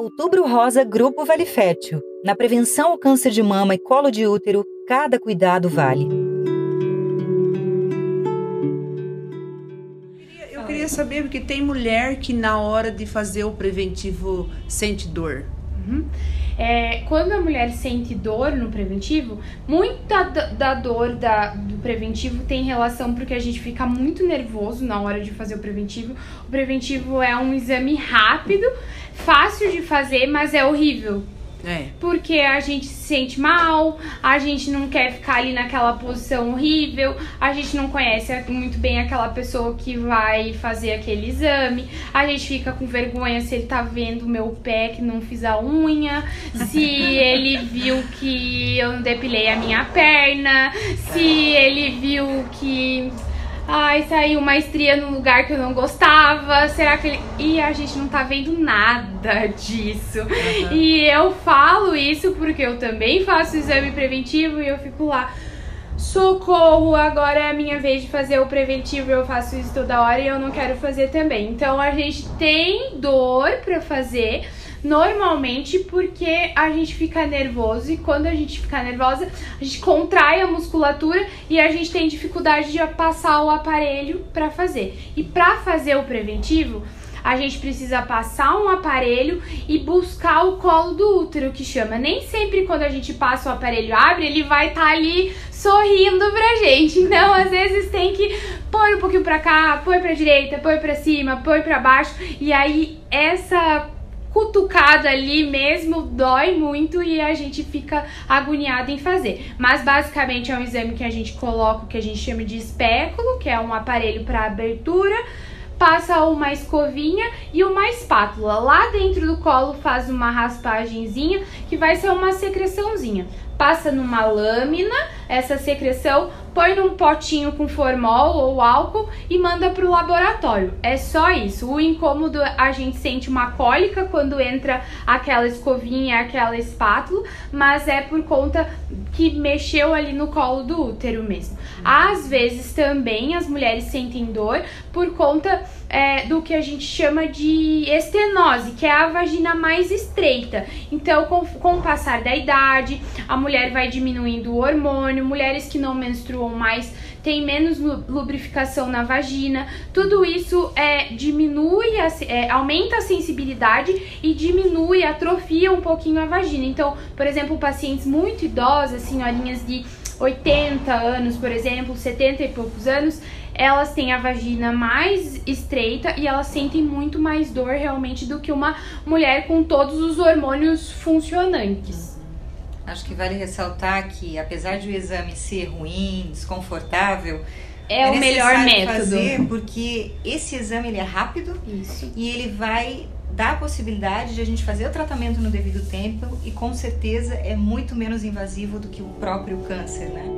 Outubro Rosa Grupo Vale Fértil. Na prevenção ao câncer de mama e colo de útero, cada cuidado vale. Eu queria saber, porque tem mulher que na hora de fazer o preventivo sente dor. Uhum. É, quando a mulher sente dor no preventivo, muita da dor da, do preventivo tem relação porque a gente fica muito nervoso na hora de fazer o preventivo. O preventivo é um exame rápido, fácil de fazer, mas é horrível. É. Porque a gente se sente mal, a gente não quer ficar ali naquela posição horrível, a gente não conhece muito bem aquela pessoa que vai fazer aquele exame, a gente fica com vergonha se ele tá vendo o meu pé que não fiz a unha, se ele viu que eu não depilei a minha perna, se ele viu que Ai, saiu uma estria num lugar que eu não gostava. Será que ele. E a gente não tá vendo nada disso. Uhum. E eu falo isso porque eu também faço exame preventivo e eu fico lá. Socorro, agora é a minha vez de fazer o preventivo. Eu faço isso toda hora e eu não quero fazer também. Então a gente tem dor para fazer Normalmente porque a gente fica nervoso e quando a gente fica nervosa, a gente contrai a musculatura e a gente tem dificuldade de passar o aparelho para fazer. E para fazer o preventivo, a gente precisa passar um aparelho e buscar o colo do útero, que chama. Nem sempre quando a gente passa o aparelho abre, ele vai estar tá ali sorrindo pra gente. Então, às vezes tem que pôr um pouquinho pra cá, pôr pra direita, pôr pra cima, pôr pra baixo. E aí, essa cutucada ali mesmo dói muito e a gente fica agoniado em fazer. Mas basicamente é um exame que a gente coloca o que a gente chama de espéculo, que é um aparelho para abertura, passa uma escovinha e uma espátula. Lá dentro do colo faz uma raspagenzinha que vai ser uma secreçãozinha passa numa lâmina essa secreção, põe num potinho com formol ou álcool e manda para o laboratório. É só isso. O incômodo a gente sente uma cólica quando entra aquela escovinha, aquela espátula, mas é por conta que mexeu ali no colo do útero mesmo. Às vezes também as mulheres sentem dor por conta é, do que a gente chama de estenose, que é a vagina mais estreita. Então, com, com o passar da idade, a mulher vai diminuindo o hormônio, mulheres que não menstruam mais têm menos lubrificação na vagina. Tudo isso é, diminui, a, é, aumenta a sensibilidade e diminui, atrofia um pouquinho a vagina. Então, por exemplo, pacientes muito idosas, senhorinhas de 80 anos, por exemplo, 70 e poucos anos, elas têm a vagina mais estreita e elas sentem muito mais dor realmente do que uma mulher com todos os hormônios funcionantes. Acho que vale ressaltar que, apesar de o exame ser ruim, desconfortável, é, é o melhor método. fazer porque esse exame ele é rápido Isso. e ele vai dar a possibilidade de a gente fazer o tratamento no devido tempo e com certeza é muito menos invasivo do que o próprio câncer, né?